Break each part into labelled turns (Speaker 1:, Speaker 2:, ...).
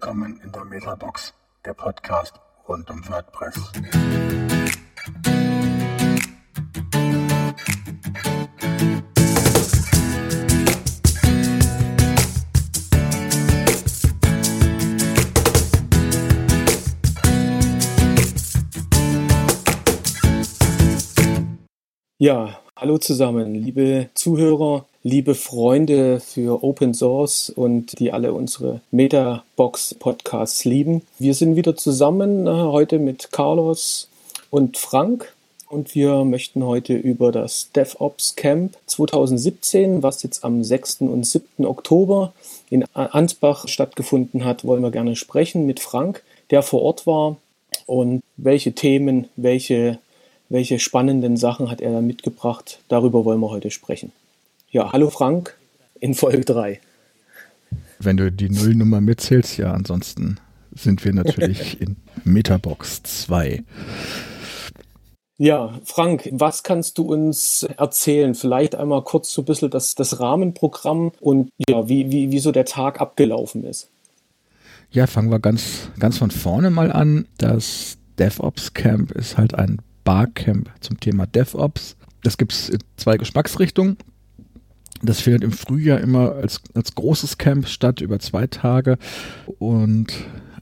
Speaker 1: Willkommen in der Metabox, der Podcast rund um WordPress.
Speaker 2: Ja, hallo zusammen, liebe Zuhörer, liebe Freunde für Open Source und die alle unsere Metabox Podcasts lieben. Wir sind wieder zusammen äh, heute mit Carlos und Frank und wir möchten heute über das DevOps Camp 2017, was jetzt am 6. und 7. Oktober in Ansbach stattgefunden hat, wollen wir gerne sprechen mit Frank, der vor Ort war und welche Themen, welche welche spannenden Sachen hat er da mitgebracht? Darüber wollen wir heute sprechen. Ja, hallo Frank in Folge 3.
Speaker 3: Wenn du die Nullnummer mitzählst, ja, ansonsten sind wir natürlich in Metabox 2.
Speaker 2: Ja, Frank, was kannst du uns erzählen? Vielleicht einmal kurz so ein bisschen das, das Rahmenprogramm und ja, wie, wie, wie so der Tag abgelaufen ist.
Speaker 3: Ja, fangen wir ganz, ganz von vorne mal an. Das DevOps Camp ist halt ein Barcamp zum Thema DevOps. Das gibt es in zwei Geschmacksrichtungen. Das findet im Frühjahr immer als, als großes Camp statt, über zwei Tage. Und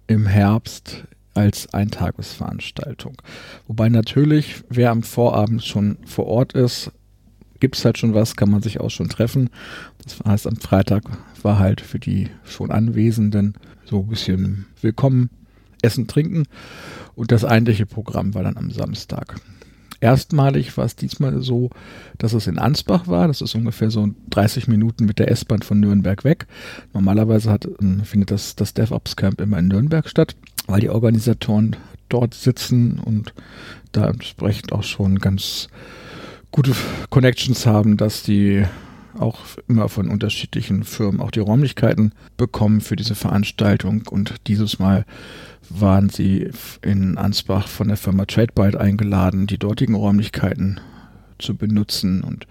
Speaker 3: im Herbst als Eintagesveranstaltung. Wobei natürlich, wer am Vorabend schon vor Ort ist, gibt es halt schon was, kann man sich auch schon treffen. Das heißt, am Freitag war halt für die schon Anwesenden so ein bisschen willkommen, essen, trinken. Und das eigentliche Programm war dann am Samstag. Erstmalig war es diesmal so, dass es in Ansbach war. Das ist ungefähr so 30 Minuten mit der S-Bahn von Nürnberg weg. Normalerweise hat, ähm, findet das, das DevOps Camp immer in Nürnberg statt, weil die Organisatoren dort sitzen und da entsprechend auch schon ganz gute Connections haben, dass die auch immer von unterschiedlichen Firmen auch die Räumlichkeiten bekommen für diese Veranstaltung. Und dieses Mal waren sie in Ansbach von der Firma TradeByte eingeladen, die dortigen Räumlichkeiten zu benutzen. Und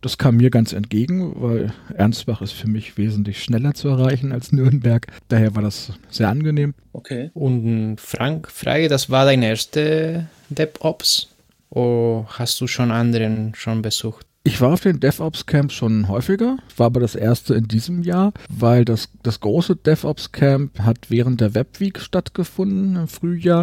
Speaker 3: das kam mir ganz entgegen, weil Ernstbach ist für mich wesentlich schneller zu erreichen als Nürnberg. Daher war das sehr angenehm.
Speaker 4: Okay. Und Frank, Frage, das war dein erste DevOps? Oder hast du schon anderen schon besucht?
Speaker 3: Ich war auf den DevOps Camp schon häufiger, war aber das erste in diesem Jahr, weil das, das große DevOps Camp hat während der Webweek stattgefunden im Frühjahr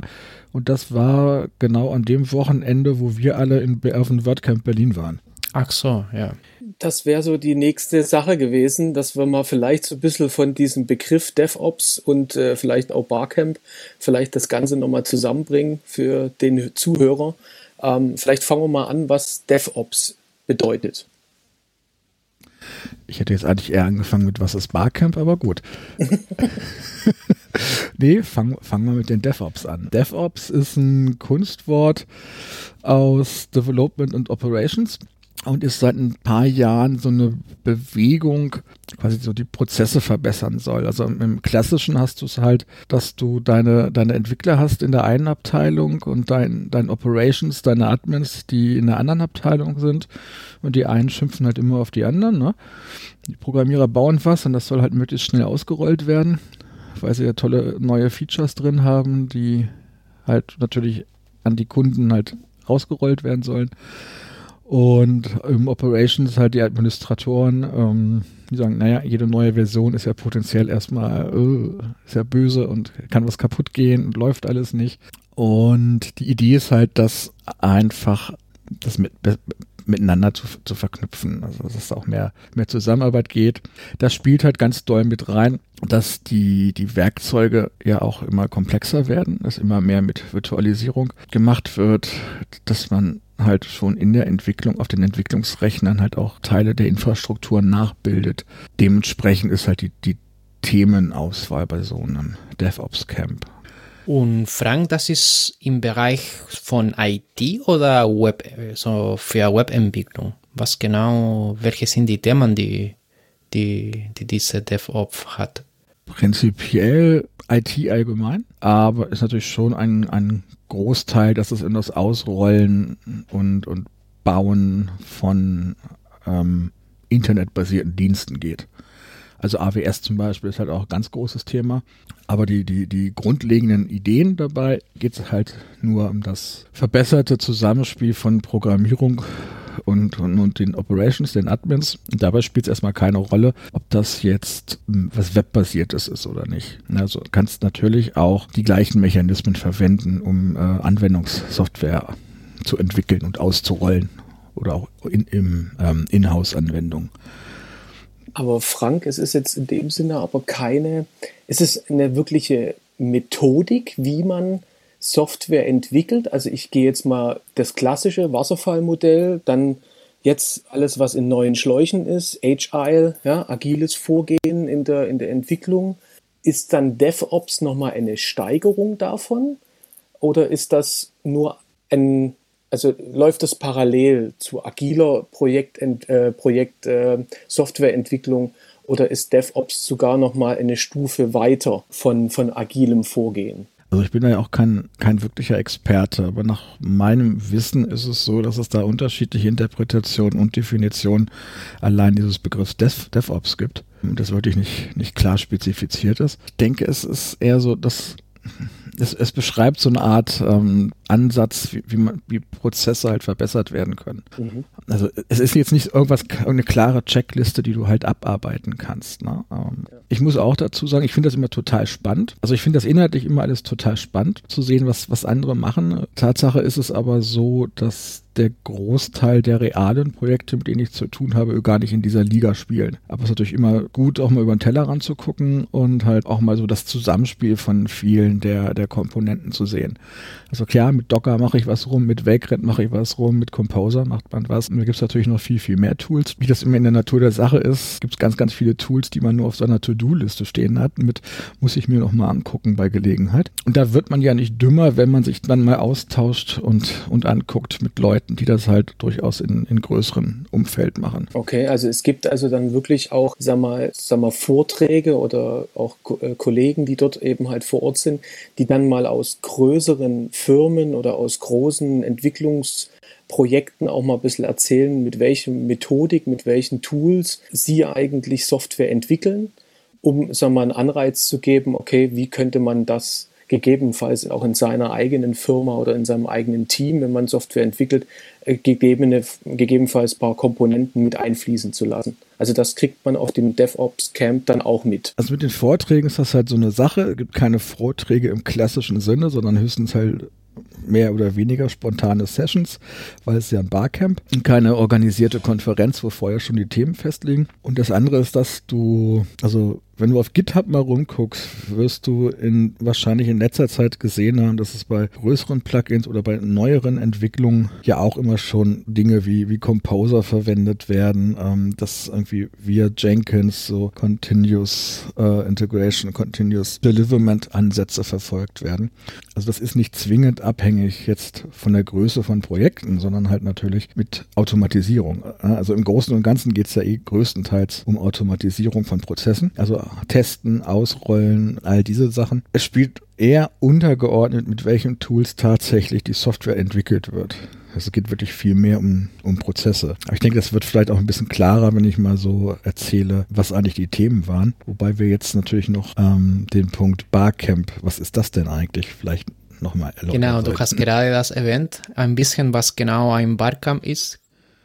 Speaker 3: und das war genau an dem Wochenende, wo wir alle in, auf dem WordCamp Berlin waren.
Speaker 4: Ach so, ja.
Speaker 2: Das wäre so die nächste Sache gewesen, dass wir mal vielleicht so ein bisschen von diesem Begriff DevOps und äh, vielleicht auch Barcamp vielleicht das Ganze nochmal zusammenbringen für den Zuhörer. Ähm, vielleicht fangen wir mal an, was DevOps bedeutet.
Speaker 3: Ich hätte jetzt eigentlich eher angefangen mit was ist Barcamp, aber gut. nee, fangen fang wir mit den DevOps an. DevOps ist ein Kunstwort aus Development und Operations und ist seit ein paar Jahren so eine Bewegung, quasi so die Prozesse verbessern soll. Also im Klassischen hast du es halt, dass du deine, deine Entwickler hast in der einen Abteilung und dein, dein Operations, deine Admins, die in der anderen Abteilung sind und die einen schimpfen halt immer auf die anderen. Ne? Die Programmierer bauen was und das soll halt möglichst schnell ausgerollt werden, weil sie ja tolle neue Features drin haben, die halt natürlich an die Kunden halt rausgerollt werden sollen. Und im Operations halt die Administratoren, ähm, die sagen, naja, jede neue Version ist ja potenziell erstmal, äh, ist ja böse und kann was kaputt gehen und läuft alles nicht. Und die Idee ist halt, das einfach das mit, miteinander zu, zu verknüpfen, also dass es auch mehr, mehr Zusammenarbeit geht. Das spielt halt ganz doll mit rein, dass die, die Werkzeuge ja auch immer komplexer werden, dass immer mehr mit Virtualisierung gemacht wird, dass man halt schon in der Entwicklung auf den Entwicklungsrechnern halt auch Teile der Infrastruktur nachbildet. Dementsprechend ist halt die, die Themenauswahl bei so einem DevOps Camp.
Speaker 4: Und Frank, das ist im Bereich von IT oder Web, so für Webentwicklung? Was genau, welche sind die Themen, die, die, die diese DevOps hat?
Speaker 3: Prinzipiell IT allgemein, aber ist natürlich schon ein, ein Großteil, dass es in das Ausrollen und, und Bauen von ähm, internetbasierten Diensten geht. Also AWS zum Beispiel ist halt auch ein ganz großes Thema. Aber die, die, die grundlegenden Ideen dabei geht es halt nur um das verbesserte Zusammenspiel von Programmierung und, und, und den Operations, den Admins. Und dabei spielt es erstmal keine Rolle, ob das jetzt hm, was webbasiertes ist oder nicht. Also kannst natürlich auch die gleichen Mechanismen verwenden, um äh, Anwendungssoftware zu entwickeln und auszurollen oder auch in, im ähm, Inhouse-Anwendung.
Speaker 2: Aber Frank, es ist jetzt in dem Sinne aber keine, es ist eine wirkliche Methodik, wie man Software entwickelt. Also ich gehe jetzt mal das klassische Wasserfallmodell, dann jetzt alles, was in neuen Schläuchen ist, Agile, ja, agiles Vorgehen in der, in der Entwicklung. Ist dann DevOps nochmal eine Steigerung davon? Oder ist das nur ein, also läuft das parallel zu agiler Projekt, äh, Projekt äh, Softwareentwicklung oder ist DevOps sogar nochmal eine Stufe weiter von, von agilem Vorgehen?
Speaker 3: Also ich bin da ja auch kein, kein wirklicher Experte, aber nach meinem Wissen ist es so, dass es da unterschiedliche Interpretationen und Definitionen allein dieses Begriffs Dev, DevOps gibt. Und das wirklich nicht, nicht klar spezifiziert ist. Ich denke, es ist eher so, dass es, es beschreibt so eine Art ähm, Ansatz, wie, wie, man, wie Prozesse halt verbessert werden können. Mhm. Also es ist jetzt nicht irgendwas, eine klare Checkliste, die du halt abarbeiten kannst. Ne? Ähm, ja. Ich muss auch dazu sagen, ich finde das immer total spannend. Also ich finde das inhaltlich immer alles total spannend, zu sehen, was, was andere machen. Tatsache ist es aber so, dass der Großteil der realen Projekte, mit denen ich zu tun habe, gar nicht in dieser Liga spielen. Aber es ist natürlich immer gut, auch mal über den Tellerrand zu gucken und halt auch mal so das Zusammenspiel von vielen der, der Komponenten zu sehen. Also klar, mit Docker mache ich was rum, mit Vagrant mache ich was rum, mit Composer macht man was. Und da gibt es natürlich noch viel, viel mehr Tools. Wie das immer in der Natur der Sache ist, gibt es ganz, ganz viele Tools, die man nur auf seiner To-Do-Liste stehen hat. Mit muss ich mir noch mal angucken bei Gelegenheit. Und da wird man ja nicht dümmer, wenn man sich dann mal austauscht und, und anguckt mit Leuten, die das halt durchaus in, in größeren Umfeld machen.
Speaker 2: Okay, also es gibt also dann wirklich auch, sag mal, sag mal, Vorträge oder auch äh, Kollegen, die dort eben halt vor Ort sind, die dann mal aus größeren Firmen oder aus großen Entwicklungsprojekten auch mal ein bisschen erzählen, mit welcher Methodik, mit welchen Tools sie eigentlich Software entwickeln, um sagen wir, mal, einen Anreiz zu geben, okay, wie könnte man das gegebenenfalls auch in seiner eigenen Firma oder in seinem eigenen Team, wenn man Software entwickelt, äh, gegebene, gegebenenfalls ein paar Komponenten mit einfließen zu lassen. Also das kriegt man auf dem DevOps Camp dann auch mit.
Speaker 3: Also mit den Vorträgen ist das halt so eine Sache. Es gibt keine Vorträge im klassischen Sinne, sondern höchstens halt mehr oder weniger spontane Sessions, weil es ja ein Barcamp und keine organisierte Konferenz, wo vorher schon die Themen festlegen. Und das andere ist, dass du, also wenn du auf GitHub mal rumguckst, wirst du in, wahrscheinlich in letzter Zeit gesehen haben, dass es bei größeren Plugins oder bei neueren Entwicklungen ja auch immer schon Dinge wie, wie Composer verwendet werden, ähm, dass irgendwie via Jenkins so Continuous äh, Integration, Continuous Deliverment Ansätze verfolgt werden. Also das ist nicht zwingend abhängig jetzt von der Größe von Projekten, sondern halt natürlich mit Automatisierung. Also im Großen und Ganzen geht es ja eh größtenteils um Automatisierung von Prozessen. Also testen, ausrollen, all diese Sachen. Es spielt eher untergeordnet, mit welchen Tools tatsächlich die Software entwickelt wird. Es geht wirklich viel mehr um, um Prozesse. Aber ich denke, das wird vielleicht auch ein bisschen klarer, wenn ich mal so erzähle, was eigentlich die Themen waren. Wobei wir jetzt natürlich noch ähm, den Punkt Barcamp, was ist das denn eigentlich, vielleicht nochmal
Speaker 4: erläutern. Genau, du hast gerade das erwähnt, ein bisschen, was genau ein Barcamp ist.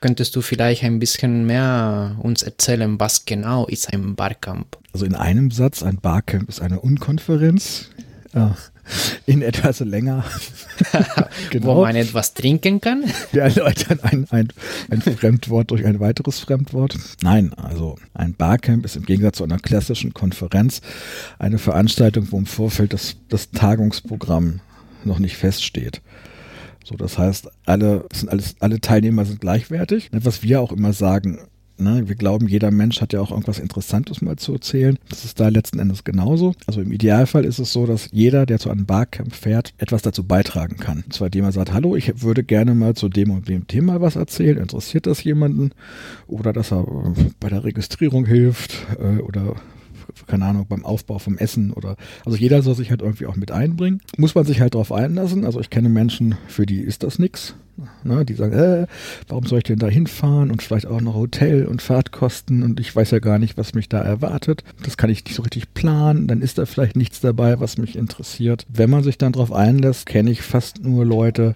Speaker 4: Könntest du vielleicht ein bisschen mehr uns erzählen, was genau ist ein Barcamp?
Speaker 3: Also in einem Satz, ein Barcamp ist eine Unkonferenz. in etwas länger.
Speaker 4: genau. Wo man etwas trinken kann.
Speaker 3: Wir erläutern ein, ein, ein Fremdwort durch ein weiteres Fremdwort. Nein, also ein Barcamp ist im Gegensatz zu einer klassischen Konferenz eine Veranstaltung, wo im Vorfeld das, das Tagungsprogramm noch nicht feststeht. So, das heißt, alle, sind alles, alle Teilnehmer sind gleichwertig. Was wir auch immer sagen, Ne, wir glauben, jeder Mensch hat ja auch irgendwas Interessantes mal zu erzählen. Das ist da letzten Endes genauso. Also im Idealfall ist es so, dass jeder, der zu einem Barcamp fährt, etwas dazu beitragen kann. Und zwar indem er sagt, hallo, ich würde gerne mal zu dem und dem Thema was erzählen. Interessiert das jemanden? Oder dass er äh, bei der Registrierung hilft äh, oder keine Ahnung, beim Aufbau vom Essen oder, also jeder soll sich halt irgendwie auch mit einbringen. Muss man sich halt darauf einlassen. Also ich kenne Menschen, für die ist das nix. Ne, die sagen, äh, warum soll ich denn da hinfahren und vielleicht auch noch Hotel und Fahrtkosten und ich weiß ja gar nicht, was mich da erwartet. Das kann ich nicht so richtig planen. Dann ist da vielleicht nichts dabei, was mich interessiert. Wenn man sich dann darauf einlässt, kenne ich fast nur Leute,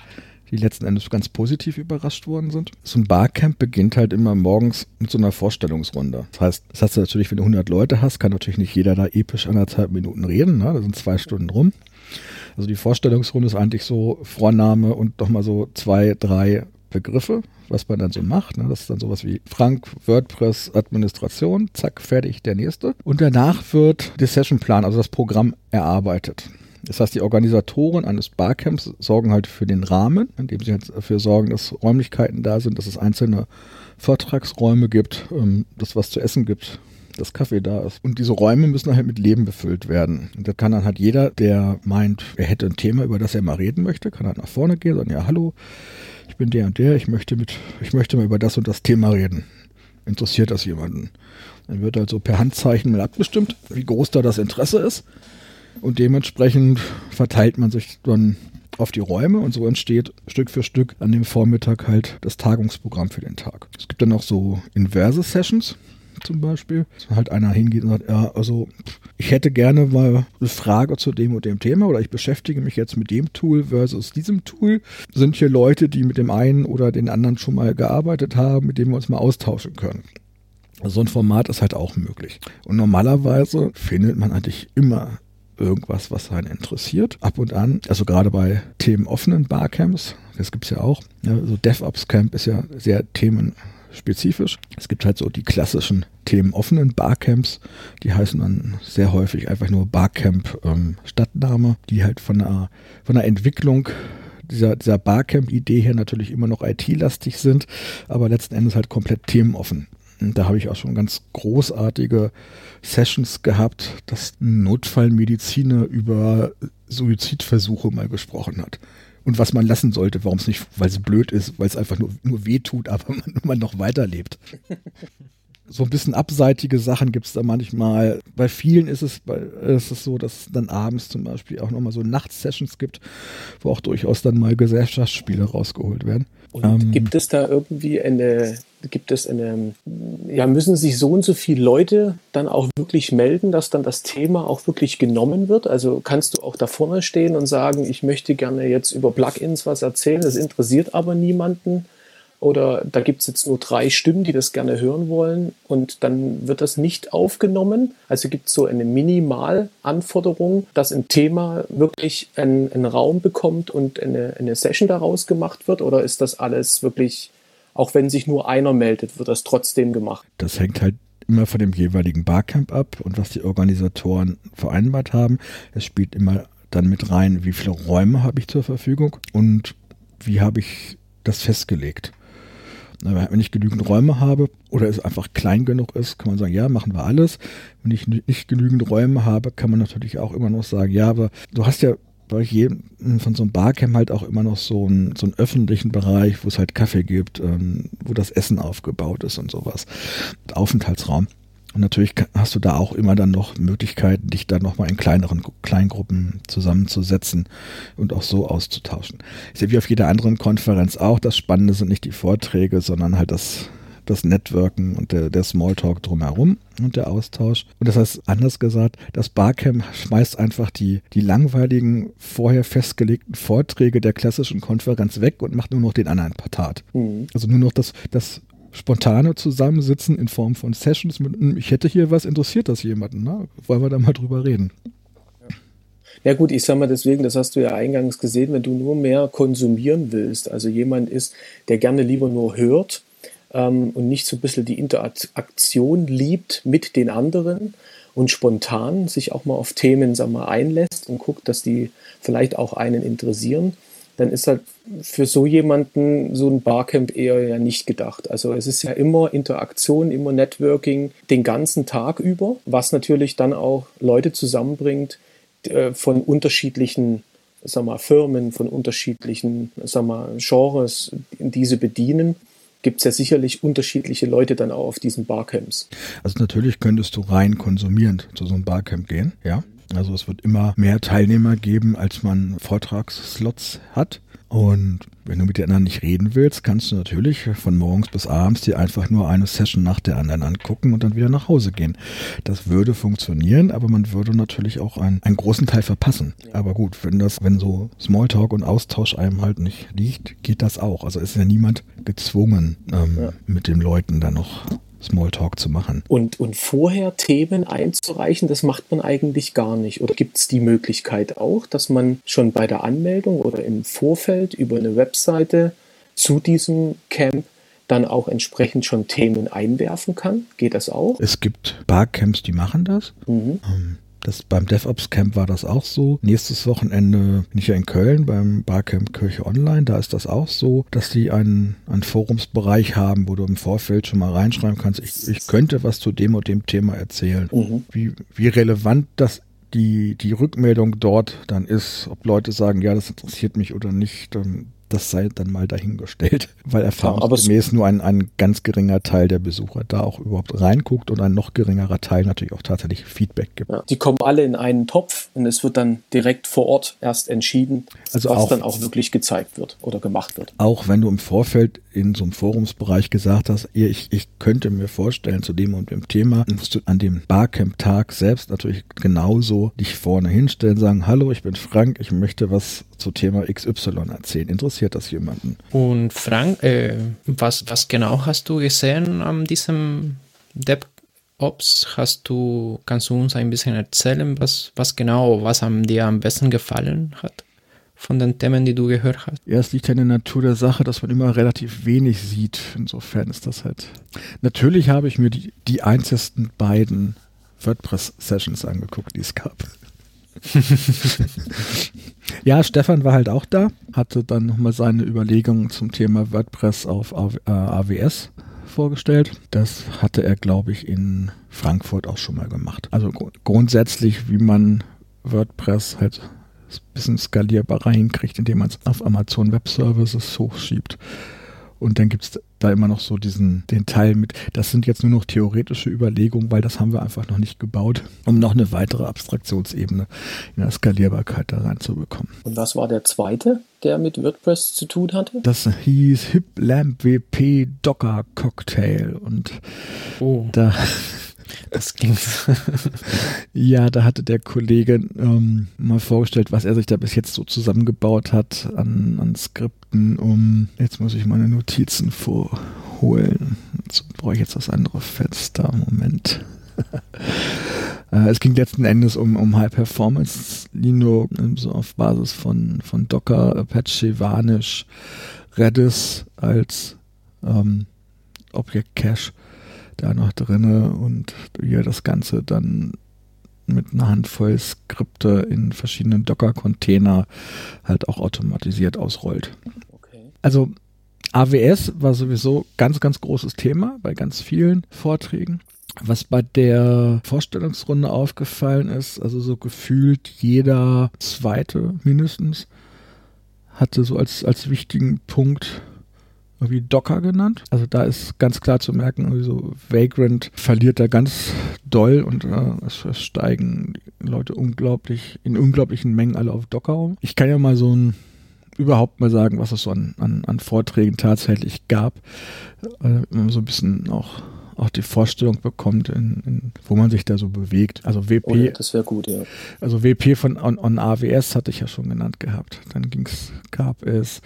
Speaker 3: die letzten Endes ganz positiv überrascht worden sind. So ein Barcamp beginnt halt immer morgens mit so einer Vorstellungsrunde. Das heißt, das hast du natürlich, wenn du 100 Leute hast, kann natürlich nicht jeder da episch anderthalb Minuten reden. Ne? Da sind zwei Stunden rum. Also die Vorstellungsrunde ist eigentlich so Vorname und nochmal so zwei, drei Begriffe, was man dann so macht. Ne? Das ist dann sowas wie Frank, WordPress, Administration, zack, fertig, der nächste. Und danach wird der Sessionplan, also das Programm, erarbeitet. Das heißt, die Organisatoren eines Barcamps sorgen halt für den Rahmen, indem sie halt dafür sorgen, dass Räumlichkeiten da sind, dass es einzelne Vortragsräume gibt, ähm, dass was zu essen gibt, dass Kaffee da ist. Und diese Räume müssen halt mit Leben befüllt werden. Und da kann dann halt jeder, der meint, er hätte ein Thema, über das er mal reden möchte, kann halt nach vorne gehen und sagen, ja, hallo, ich bin der und der, ich möchte mit, ich möchte mal über das und das Thema reden. Interessiert das jemanden? Dann wird halt so per Handzeichen mal abgestimmt, wie groß da das Interesse ist. Und dementsprechend verteilt man sich dann auf die Räume und so entsteht Stück für Stück an dem Vormittag halt das Tagungsprogramm für den Tag. Es gibt dann noch so inverse Sessions zum Beispiel, dass halt einer hingeht und sagt, ja, also ich hätte gerne mal eine Frage zu dem und dem Thema oder ich beschäftige mich jetzt mit dem Tool versus diesem Tool. Sind hier Leute, die mit dem einen oder den anderen schon mal gearbeitet haben, mit denen wir uns mal austauschen können? So ein Format ist halt auch möglich. Und normalerweise findet man eigentlich immer irgendwas, was einen interessiert. Ab und an, also gerade bei themenoffenen Barcamps, das gibt es ja auch. Ja, so DevOps Camp ist ja sehr themenspezifisch. Es gibt halt so die klassischen themenoffenen Barcamps, die heißen dann sehr häufig einfach nur Barcamp ähm, Stadtname, die halt von der, von der Entwicklung dieser, dieser Barcamp-Idee her natürlich immer noch IT-lastig sind, aber letzten Endes halt komplett themenoffen. Da habe ich auch schon ganz großartige Sessions gehabt, dass Notfallmediziner über Suizidversuche mal gesprochen hat. Und was man lassen sollte, warum es nicht, weil es blöd ist, weil es einfach nur, nur weh tut, aber man, man noch weiterlebt. so ein bisschen abseitige Sachen gibt es da manchmal. Bei vielen ist es, bei, ist es so, dass es dann abends zum Beispiel auch nochmal so Nachtsessions gibt, wo auch durchaus dann mal Gesellschaftsspiele rausgeholt werden.
Speaker 2: Und ähm, gibt es da irgendwie eine, gibt es eine, ja, müssen sich so und so viele Leute dann auch wirklich melden, dass dann das Thema auch wirklich genommen wird? Also kannst du auch da vorne stehen und sagen, ich möchte gerne jetzt über Plugins was erzählen, das interessiert aber niemanden? Oder da gibt es jetzt nur drei Stimmen, die das gerne hören wollen und dann wird das nicht aufgenommen. Also gibt es so eine Minimalanforderung, dass ein Thema wirklich einen, einen Raum bekommt und eine, eine Session daraus gemacht wird? Oder ist das alles wirklich, auch wenn sich nur einer meldet, wird das trotzdem gemacht?
Speaker 3: Das hängt halt immer von dem jeweiligen Barcamp ab und was die Organisatoren vereinbart haben. Es spielt immer dann mit rein, wie viele Räume habe ich zur Verfügung und wie habe ich das festgelegt. Wenn ich genügend Räume habe oder es einfach klein genug ist, kann man sagen, ja, machen wir alles. Wenn ich nicht genügend Räume habe, kann man natürlich auch immer noch sagen, ja, aber du hast ja bei jedem von so einem Barcamp halt auch immer noch so einen, so einen öffentlichen Bereich, wo es halt Kaffee gibt, ähm, wo das Essen aufgebaut ist und sowas. Aufenthaltsraum. Und natürlich hast du da auch immer dann noch Möglichkeiten, dich dann nochmal in kleineren Kleingruppen zusammenzusetzen und auch so auszutauschen. Ist ja wie auf jeder anderen Konferenz auch. Das Spannende sind nicht die Vorträge, sondern halt das, das Networken und der, der Smalltalk drumherum und der Austausch. Und das heißt, anders gesagt, das Barcamp schmeißt einfach die, die langweiligen, vorher festgelegten Vorträge der klassischen Konferenz weg und macht nur noch den anderen Partat. Mhm. Also nur noch das, das spontane Zusammensitzen in Form von Sessions mit, hm, ich hätte hier was, interessiert das jemanden? Ne? Wollen wir da mal drüber reden?
Speaker 2: Ja gut, ich sag mal deswegen, das hast du ja eingangs gesehen, wenn du nur mehr konsumieren willst, also jemand ist, der gerne lieber nur hört ähm, und nicht so ein bisschen die Interaktion liebt mit den anderen und spontan sich auch mal auf Themen sag mal, einlässt und guckt, dass die vielleicht auch einen interessieren, dann ist halt für so jemanden so ein Barcamp eher ja nicht gedacht. Also es ist ja immer Interaktion, immer Networking den ganzen Tag über, was natürlich dann auch Leute zusammenbringt äh, von unterschiedlichen sag mal, Firmen, von unterschiedlichen sag mal, Genres, diese bedienen gibt es ja sicherlich unterschiedliche Leute dann auch auf diesen Barcamps.
Speaker 3: Also natürlich könntest du rein konsumierend zu so einem Barcamp gehen, ja. Also es wird immer mehr Teilnehmer geben, als man Vortragsslots hat. Und wenn du mit den anderen nicht reden willst, kannst du natürlich von morgens bis abends dir einfach nur eine Session nach der anderen angucken und dann wieder nach Hause gehen. Das würde funktionieren, aber man würde natürlich auch einen, einen großen Teil verpassen. Aber gut, wenn das, wenn so Smalltalk und Austausch einem halt nicht liegt, geht das auch. Also ist ja niemand gezwungen, ähm, ja. mit den Leuten dann noch Smalltalk zu machen.
Speaker 2: Und, und vorher Themen einzureichen, das macht man eigentlich gar nicht. Oder gibt es die Möglichkeit auch, dass man schon bei der Anmeldung oder im Vorfeld über eine Webseite zu diesem Camp dann auch entsprechend schon Themen einwerfen kann? Geht das auch?
Speaker 3: Es gibt Barcamps, die machen das. Mhm. Ähm, das, beim DevOps Camp war das auch so. Nächstes Wochenende bin ich ja in Köln beim Barcamp Kirche Online. Da ist das auch so, dass die einen, einen Forumsbereich haben, wo du im Vorfeld schon mal reinschreiben kannst, ich, ich könnte was zu dem und dem Thema erzählen. Mhm. Wie, wie relevant das die, die Rückmeldung dort dann ist, ob Leute sagen, ja, das interessiert mich oder nicht, dann das sei dann mal dahingestellt, weil erfahrungsgemäß ja, nur ein, ein ganz geringer Teil der Besucher da auch überhaupt reinguckt und ein noch geringerer Teil natürlich auch tatsächlich Feedback gibt. Ja,
Speaker 2: die kommen alle in einen Topf und es wird dann direkt vor Ort erst entschieden, also was auch, dann auch wirklich gezeigt wird oder gemacht wird.
Speaker 3: Auch wenn du im Vorfeld in so einem Forumsbereich gesagt hast, ich, ich könnte mir vorstellen, zu dem und dem Thema, musst du an dem Barcamp-Tag selbst natürlich genauso dich vorne hinstellen, sagen, hallo, ich bin Frank, ich möchte was zu Thema XY erzählen. Interessiert das jemanden?
Speaker 4: Und Frank, äh, was, was genau hast du gesehen an diesem DevOps? Hast du, kannst du uns ein bisschen erzählen, was, was genau, was am dir am besten gefallen hat? Von den Themen, die du gehört hast?
Speaker 3: Ja, es liegt ja in der Natur der Sache, dass man immer relativ wenig sieht. Insofern ist das halt. Natürlich habe ich mir die, die einzelnen beiden WordPress-Sessions angeguckt, die es gab. ja, Stefan war halt auch da, hatte dann nochmal seine Überlegungen zum Thema WordPress auf AWS äh, vorgestellt. Das hatte er, glaube ich, in Frankfurt auch schon mal gemacht. Also grundsätzlich, wie man WordPress halt ein bisschen skalierbarer hinkriegt, indem man es auf Amazon Web Services hochschiebt. Und dann gibt es da immer noch so diesen, den Teil mit, das sind jetzt nur noch theoretische Überlegungen, weil das haben wir einfach noch nicht gebaut, um noch eine weitere Abstraktionsebene in der Skalierbarkeit da reinzubekommen.
Speaker 2: Und was war der zweite, der mit WordPress zu tun hatte?
Speaker 3: Das hieß Hip Lamp WP Docker Cocktail und oh. da
Speaker 4: das klingt.
Speaker 3: ja, da hatte der Kollege ähm, mal vorgestellt, was er sich da bis jetzt so zusammengebaut hat an, an Skripten, um. Jetzt muss ich meine Notizen vorholen. Jetzt brauche ich jetzt das andere Fenster. Moment. Äh, es ging letzten Endes um, um High Performance Linux, so auf Basis von, von Docker, Apache, Vanish, Redis als ähm, Object Cache da noch drinne und ihr das Ganze dann mit einer Handvoll Skripte in verschiedenen Docker-Container halt auch automatisiert ausrollt. Okay. Also AWS war sowieso ganz, ganz großes Thema bei ganz vielen Vorträgen. Was bei der Vorstellungsrunde aufgefallen ist, also so gefühlt jeder zweite mindestens hatte so als, als wichtigen Punkt irgendwie Docker genannt. Also da ist ganz klar zu merken, irgendwie so Vagrant verliert da ganz doll und äh, es, es steigen Leute unglaublich, in unglaublichen Mengen alle auf Docker um. Ich kann ja mal so ein überhaupt mal sagen, was es so an, an, an Vorträgen tatsächlich gab. Äh, so ein bisschen auch auch die Vorstellung bekommt, in, in, wo man sich da so bewegt. Also WP. Oh
Speaker 2: das wäre gut, ja.
Speaker 3: Also WP von on, on, AWS hatte ich ja schon genannt gehabt. Dann ging's, gab es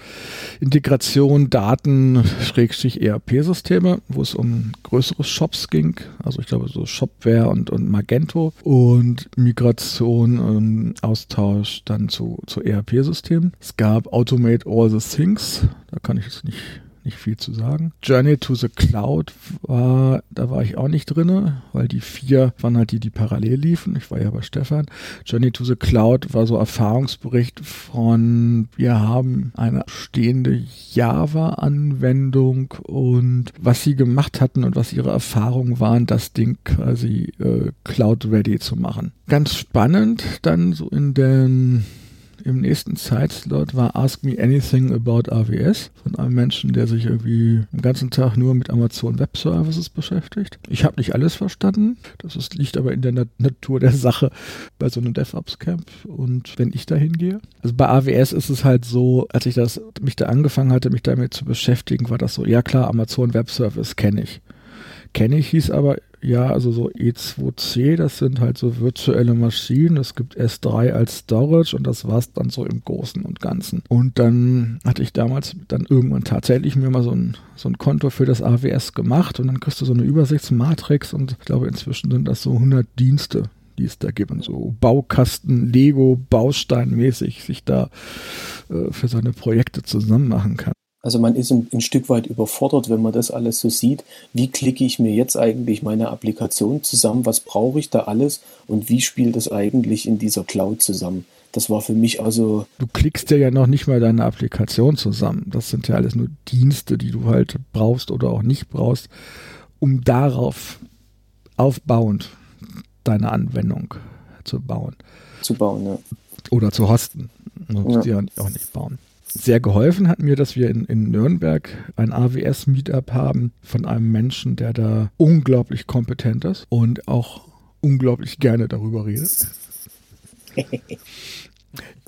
Speaker 3: Integration, Daten, Schrägstrich ERP-Systeme, wo es um größere Shops ging. Also ich glaube so Shopware und, und Magento und Migration, ähm, Austausch dann zu, zu ERP-Systemen. Es gab Automate All the Things. Da kann ich jetzt nicht nicht viel zu sagen. Journey to the Cloud war, da war ich auch nicht drin, weil die vier waren halt die, die parallel liefen. Ich war ja bei Stefan. Journey to the Cloud war so Erfahrungsbericht von, wir haben eine stehende Java-Anwendung und was sie gemacht hatten und was ihre Erfahrungen waren, das Ding quasi äh, Cloud-ready zu machen. Ganz spannend dann so in den im nächsten Zeitslot war Ask Me Anything About AWS von einem Menschen, der sich irgendwie den ganzen Tag nur mit Amazon Web Services beschäftigt. Ich habe nicht alles verstanden. Das ist, liegt aber in der Nat Natur der Sache bei so einem DevOps Camp und wenn ich da hingehe. Also bei AWS ist es halt so, als ich das mich da angefangen hatte, mich damit zu beschäftigen, war das so, ja klar, Amazon Web Service kenne ich. Kenne ich hieß aber ja, also so E2C, das sind halt so virtuelle Maschinen. Es gibt S3 als Storage und das war's dann so im Großen und Ganzen. Und dann hatte ich damals dann irgendwann tatsächlich mir mal so ein, so ein Konto für das AWS gemacht und dann kriegst du so eine Übersichtsmatrix und ich glaube inzwischen sind das so 100 Dienste die es da gibt und so Baukasten, Lego, Bausteinmäßig sich da äh, für seine Projekte zusammen machen kann.
Speaker 2: Also man ist ein, ein, Stück weit überfordert, wenn man das alles so sieht. Wie klicke ich mir jetzt eigentlich meine Applikation zusammen? Was brauche ich da alles? Und wie spielt das eigentlich in dieser Cloud zusammen? Das war für mich also.
Speaker 3: Du klickst ja noch nicht mal deine Applikation zusammen. Das sind ja alles nur Dienste, die du halt brauchst oder auch nicht brauchst, um darauf aufbauend deine Anwendung zu bauen.
Speaker 2: Zu bauen, ja.
Speaker 3: Oder zu hosten. Du musst ja. die auch nicht bauen sehr geholfen hat mir, dass wir in, in Nürnberg ein AWS-Meetup haben von einem Menschen, der da unglaublich kompetent ist und auch unglaublich gerne darüber redet.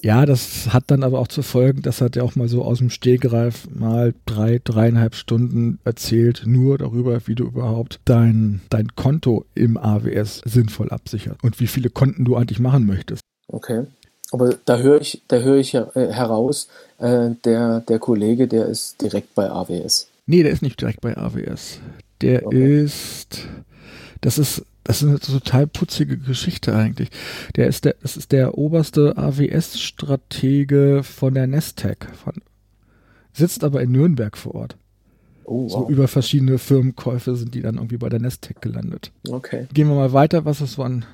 Speaker 3: Ja, das hat dann aber auch zur Folge, das hat er auch mal so aus dem Stehgreif mal drei, dreieinhalb Stunden erzählt, nur darüber, wie du überhaupt dein, dein Konto im AWS sinnvoll absichert und wie viele Konten du eigentlich machen möchtest.
Speaker 2: Okay. Aber da höre ich, da höre ich äh, heraus, äh, der, der Kollege, der ist direkt bei AWS.
Speaker 3: Nee, der ist nicht direkt bei AWS. Der okay. ist, das ist, das ist eine total putzige Geschichte eigentlich. Der ist der, das ist der oberste AWS-Stratege von der Nestec, von, sitzt aber in Nürnberg vor Ort. Oh, wow. So über verschiedene Firmenkäufe sind die dann irgendwie bei der Nestec gelandet.
Speaker 2: Okay.
Speaker 3: Gehen wir mal weiter, was es so an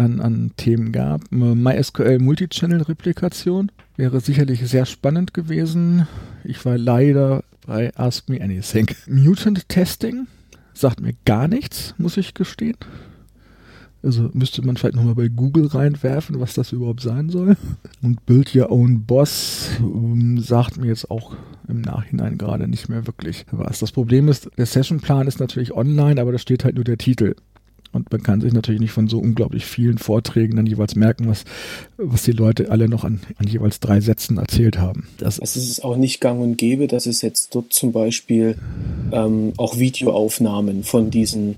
Speaker 3: an, an Themen gab. MySQL Multichannel-Replikation wäre sicherlich sehr spannend gewesen. Ich war leider bei Ask Me Anything. Mutant Testing sagt mir gar nichts, muss ich gestehen. Also müsste man vielleicht nochmal bei Google reinwerfen, was das überhaupt sein soll. Und Build Your Own Boss ähm, sagt mir jetzt auch im Nachhinein gerade nicht mehr wirklich was. Das Problem ist, der Sessionplan ist natürlich online, aber da steht halt nur der Titel. Und man kann sich natürlich nicht von so unglaublich vielen Vorträgen dann jeweils merken, was, was die Leute alle noch an, an jeweils drei Sätzen erzählt haben.
Speaker 2: Das also es ist auch nicht gang und gäbe, dass es jetzt dort zum Beispiel ähm, auch Videoaufnahmen von diesen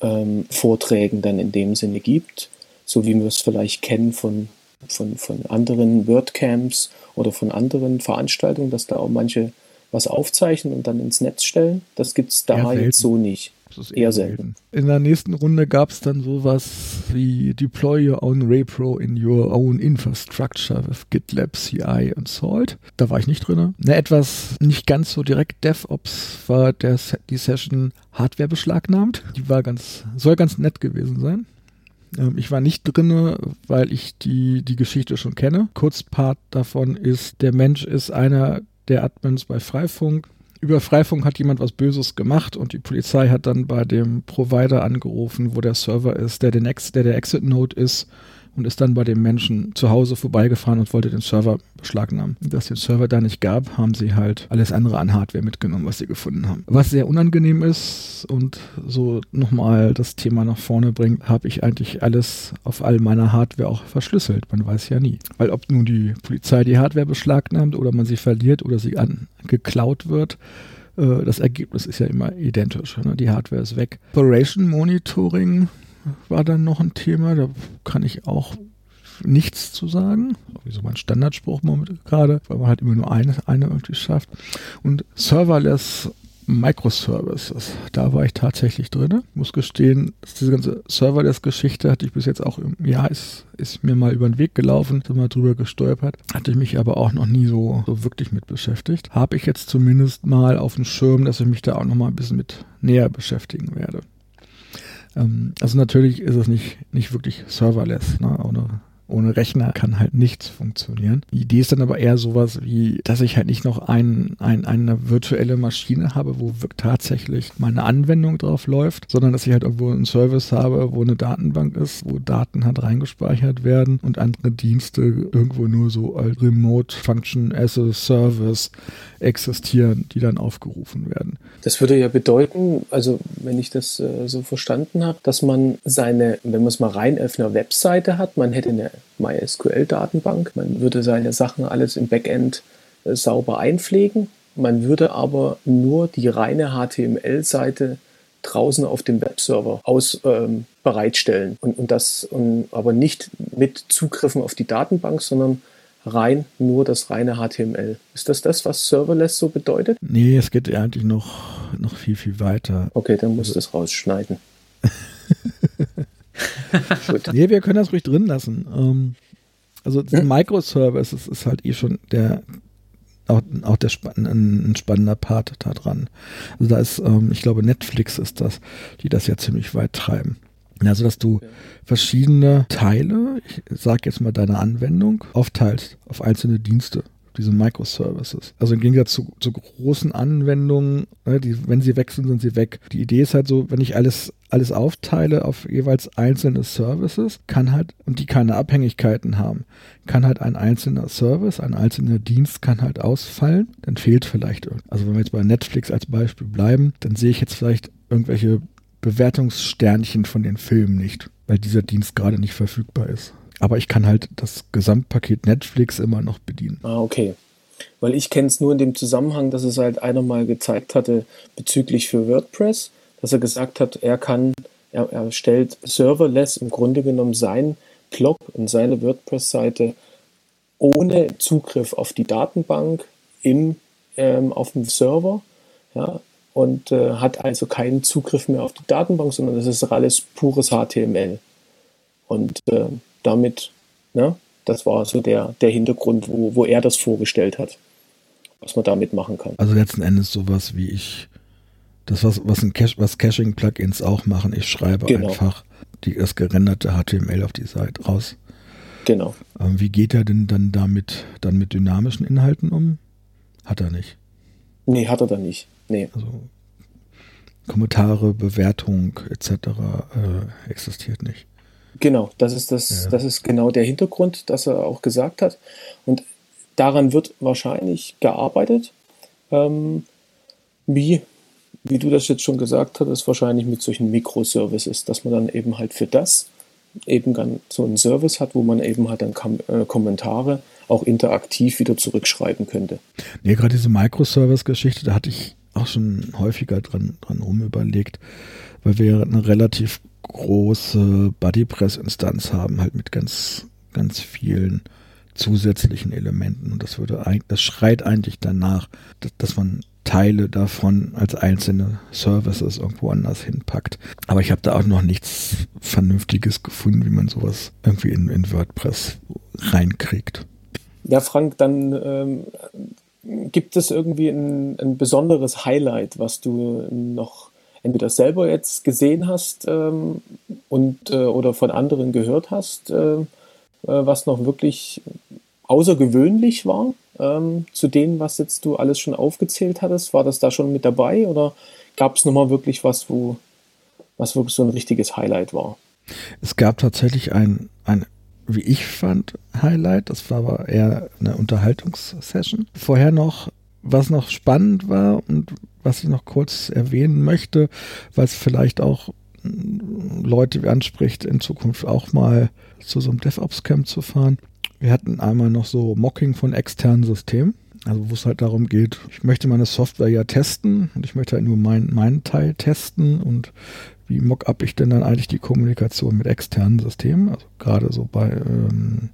Speaker 2: ähm, Vorträgen dann in dem Sinne gibt, so wie wir es vielleicht kennen von, von, von anderen WordCamps oder von anderen Veranstaltungen, dass da auch manche was aufzeichnen und dann ins Netz stellen. Das gibt es da jetzt so nicht. Das ist eher, eher selten.
Speaker 3: In der nächsten Runde gab es dann sowas wie Deploy your own RayPro in your own infrastructure with GitLab, CI und Salt. Da war ich nicht drin. Eine etwas nicht ganz so direkt DevOps war der, die Session Hardware beschlagnahmt. Die war ganz, soll ganz nett gewesen sein. Ähm, ich war nicht drin, weil ich die, die Geschichte schon kenne. Kurzpart davon ist, der Mensch ist einer der Admins bei Freifunk über Freifunk hat jemand was Böses gemacht und die Polizei hat dann bei dem Provider angerufen, wo der Server ist, der, den Ex der der Exit-Node ist und ist dann bei dem Menschen zu Hause vorbeigefahren und wollte den Server beschlagnahmen. Dass den Server da nicht gab, haben sie halt alles andere an Hardware mitgenommen, was sie gefunden haben. Was sehr unangenehm ist und so nochmal das Thema nach vorne bringt, habe ich eigentlich alles auf all meiner Hardware auch verschlüsselt. Man weiß ja nie. Weil ob nun die Polizei die Hardware beschlagnahmt oder man sie verliert oder sie an, geklaut wird, äh, das Ergebnis ist ja immer identisch. Ne? Die Hardware ist weg. Operation Monitoring war dann noch ein Thema. Da kann ich auch nichts zu sagen. Wie so mein Standardspruch gerade, weil man halt immer nur eine, eine irgendwie schafft. Und Serverless Microservices, da war ich tatsächlich drin. Muss gestehen, diese ganze Serverless-Geschichte hatte ich bis jetzt auch im Jahr, ist, ist mir mal über den Weg gelaufen, sind mal drüber gestolpert, hatte ich mich aber auch noch nie so, so wirklich mit beschäftigt. Habe ich jetzt zumindest mal auf dem Schirm, dass ich mich da auch noch mal ein bisschen mit näher beschäftigen werde. Ähm, also natürlich ist es nicht, nicht wirklich serverless, ne? ohne, ohne Rechner kann halt nichts funktionieren. Die Idee ist dann aber eher sowas wie, dass ich halt nicht noch ein, ein, eine virtuelle Maschine habe, wo tatsächlich meine Anwendung drauf läuft, sondern dass ich halt irgendwo einen Service habe, wo eine Datenbank ist, wo Daten halt reingespeichert werden und andere Dienste irgendwo nur so als Remote Function as a Service existieren, die dann aufgerufen werden.
Speaker 2: Das würde ja bedeuten, also wenn ich das äh, so verstanden habe, dass man seine, wenn man es mal rein auf Webseite hat, man hätte eine MySQL-Datenbank, man würde seine Sachen alles im Backend äh, sauber einpflegen, man würde aber nur die reine HTML-Seite draußen auf dem Webserver aus ähm, bereitstellen und, und das und, aber nicht mit Zugriffen auf die Datenbank, sondern rein nur das reine HTML. Ist das das, was Serverless so bedeutet?
Speaker 3: Nee, es geht eigentlich noch, noch viel, viel weiter.
Speaker 2: Okay, dann muss also, das rausschneiden.
Speaker 3: Gut. Nee, wir können das ruhig drin lassen. Ähm, also hm? Microservices ist halt eh schon der auch, auch der spann ein, spannender Part da dran. Also da ist, ähm, ich glaube, Netflix ist das, die das ja ziemlich weit treiben. Also, dass du verschiedene Teile, ich sage jetzt mal deine Anwendung, aufteilst auf einzelne Dienste diese Microservices. Also im Gegensatz zu, zu großen Anwendungen, ne, die, wenn sie weg sind, sind sie weg. Die Idee ist halt so, wenn ich alles, alles aufteile auf jeweils einzelne Services, kann halt, und die keine Abhängigkeiten haben, kann halt ein einzelner Service, ein einzelner Dienst kann halt ausfallen, dann fehlt vielleicht irgendwas. Also wenn wir jetzt bei Netflix als Beispiel bleiben, dann sehe ich jetzt vielleicht irgendwelche Bewertungssternchen von den Filmen nicht, weil dieser Dienst gerade nicht verfügbar ist. Aber ich kann halt das Gesamtpaket Netflix immer noch bedienen.
Speaker 2: Ah, okay. Weil ich kenne es nur in dem Zusammenhang, dass es halt einer mal gezeigt hatte bezüglich für WordPress, dass er gesagt hat, er kann, er, er stellt serverless im Grunde genommen sein Blog und seine WordPress-Seite ohne Zugriff auf die Datenbank im, ähm, auf dem Server. Ja, und äh, hat also keinen Zugriff mehr auf die Datenbank, sondern das ist alles pures HTML. Und äh, damit, ne, das war so der, der Hintergrund, wo, wo er das vorgestellt hat, was man damit machen kann.
Speaker 3: Also letzten Endes sowas wie ich, das was, was, ein Cache, was Caching-Plugins auch machen, ich schreibe genau. einfach die, das gerenderte HTML auf die Seite raus.
Speaker 2: Genau.
Speaker 3: Ähm, wie geht er denn dann damit, dann mit dynamischen Inhalten um? Hat er nicht.
Speaker 2: Nee, hat er dann nicht. Nee. Also
Speaker 3: Kommentare, Bewertung etc. Äh, existiert nicht.
Speaker 2: Genau, das ist das, ja. das ist genau der Hintergrund, dass er auch gesagt hat. Und daran wird wahrscheinlich gearbeitet. Ähm, wie, wie du das jetzt schon gesagt hast, wahrscheinlich mit solchen Mikroservices, dass man dann eben halt für das eben dann so einen Service hat, wo man eben halt dann Kom äh, Kommentare auch interaktiv wieder zurückschreiben könnte.
Speaker 3: Nee, gerade diese Microservice-Geschichte, da hatte ich auch schon häufiger dran, dran rumüberlegt, weil wir eine relativ große BuddyPress-Instanz haben, halt mit ganz, ganz vielen zusätzlichen Elementen. Und das würde das schreit eigentlich danach, dass, dass man Teile davon als einzelne Services irgendwo anders hinpackt. Aber ich habe da auch noch nichts Vernünftiges gefunden, wie man sowas irgendwie in, in WordPress reinkriegt.
Speaker 2: Ja, Frank, dann ähm, Gibt es irgendwie ein, ein, besonderes Highlight, was du noch entweder selber jetzt gesehen hast ähm, und äh, oder von anderen gehört hast, äh, äh, was noch wirklich außergewöhnlich war ähm, zu dem, was jetzt du alles schon aufgezählt hattest? War das da schon mit dabei oder gab es nochmal wirklich was, wo was wirklich so ein richtiges Highlight war?
Speaker 3: Es gab tatsächlich ein, ein wie ich fand, Highlight. Das war aber eher eine Unterhaltungssession. Vorher noch, was noch spannend war und was ich noch kurz erwähnen möchte, weil es vielleicht auch hm, Leute anspricht, in Zukunft auch mal zu so einem DevOps-Camp zu fahren. Wir hatten einmal noch so Mocking von externen Systemen. Also wo es halt darum geht, ich möchte meine Software ja testen und ich möchte halt nur meinen mein Teil testen und wie mock-up ich denn dann eigentlich die Kommunikation mit externen Systemen, also gerade so bei ähm,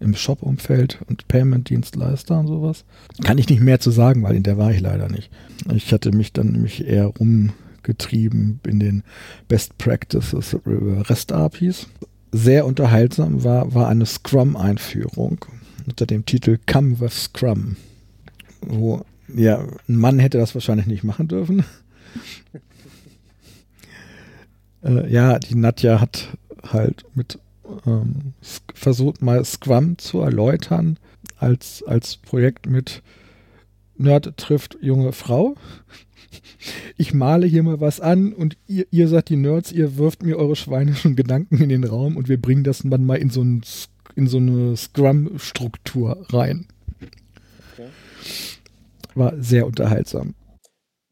Speaker 3: im Shop-Umfeld und Payment-Dienstleister und sowas. Kann ich nicht mehr zu sagen, weil in der war ich leider nicht. Ich hatte mich dann nämlich eher rumgetrieben in den Best Practices REST-APIs. Sehr unterhaltsam war, war eine Scrum-Einführung unter dem Titel Come with Scrum. Wo, ja, ein Mann hätte das wahrscheinlich nicht machen dürfen. Äh, ja, die Nadja hat halt mit ähm, versucht mal Scrum zu erläutern als, als Projekt mit Nerd trifft junge Frau. Ich male hier mal was an und ihr, ihr seid die Nerds, ihr wirft mir eure schweinischen Gedanken in den Raum und wir bringen das dann mal in so, ein, in so eine Scrum-Struktur rein. Okay. War sehr unterhaltsam.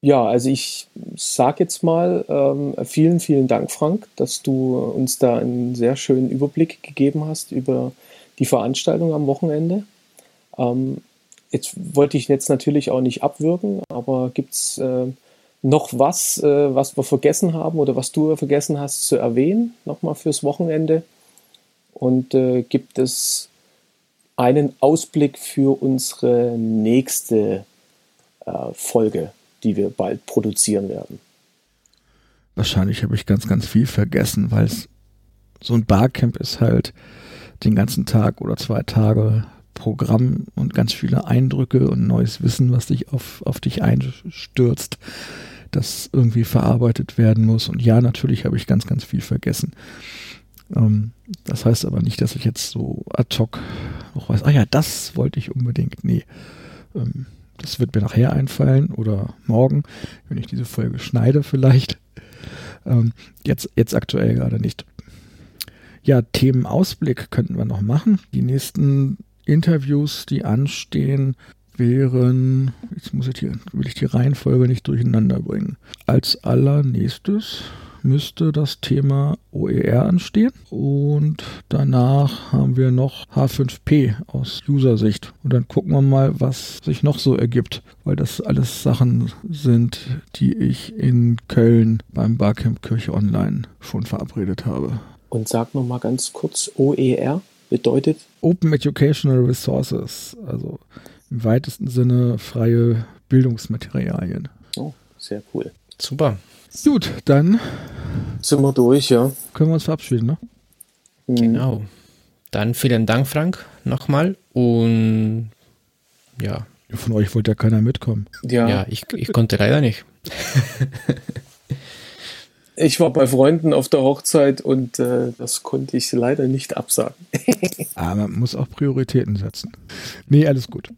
Speaker 2: Ja, also ich sage jetzt mal ähm, vielen, vielen Dank, Frank, dass du uns da einen sehr schönen Überblick gegeben hast über die Veranstaltung am Wochenende. Ähm, jetzt wollte ich jetzt natürlich auch nicht abwürgen, aber gibt es äh, noch was, äh, was wir vergessen haben oder was du vergessen hast zu erwähnen, nochmal fürs Wochenende? Und äh, gibt es einen Ausblick für unsere nächste äh, Folge? Die wir bald produzieren werden.
Speaker 3: Wahrscheinlich habe ich ganz, ganz viel vergessen, weil es so ein Barcamp ist halt den ganzen Tag oder zwei Tage Programm und ganz viele Eindrücke und neues Wissen, was dich auf, auf dich einstürzt, das irgendwie verarbeitet werden muss. Und ja, natürlich habe ich ganz, ganz viel vergessen. Ähm, das heißt aber nicht, dass ich jetzt so ad hoc noch weiß, ah ja, das wollte ich unbedingt. Nee. Ähm, das wird mir nachher einfallen oder morgen, wenn ich diese Folge schneide vielleicht. Ähm, jetzt, jetzt aktuell gerade nicht. Ja, Themenausblick könnten wir noch machen. Die nächsten Interviews, die anstehen, wären, jetzt muss ich die, will ich die Reihenfolge nicht durcheinander bringen. Als allernächstes müsste das Thema OER anstehen. Und danach haben wir noch H5P aus User-Sicht. Und dann gucken wir mal, was sich noch so ergibt, weil das alles Sachen sind, die ich in Köln beim Barcamp Kirche Online schon verabredet habe.
Speaker 2: Und sag noch mal ganz kurz, OER bedeutet?
Speaker 3: Open Educational Resources, also im weitesten Sinne freie Bildungsmaterialien.
Speaker 2: Oh, sehr cool.
Speaker 4: Super.
Speaker 3: Gut, dann
Speaker 2: sind wir durch, ja.
Speaker 3: Können wir uns verabschieden, ne?
Speaker 4: Mhm. Genau. Dann vielen Dank, Frank, nochmal. Und ja.
Speaker 3: Von euch wollte ja keiner mitkommen.
Speaker 4: Ja, ja ich, ich konnte leider nicht.
Speaker 2: ich war bei Freunden auf der Hochzeit und äh, das konnte ich leider nicht absagen.
Speaker 3: Aber man muss auch Prioritäten setzen. Nee, alles gut.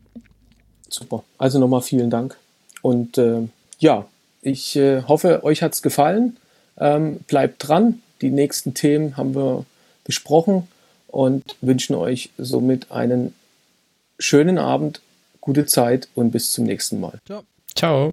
Speaker 2: Super. Also nochmal vielen Dank. Und äh, ja, ich äh, hoffe, euch hat es gefallen. Ähm, bleibt dran. Die nächsten Themen haben wir besprochen und wünschen euch somit einen schönen Abend, gute Zeit und bis zum nächsten Mal.
Speaker 4: Ciao. Ciao.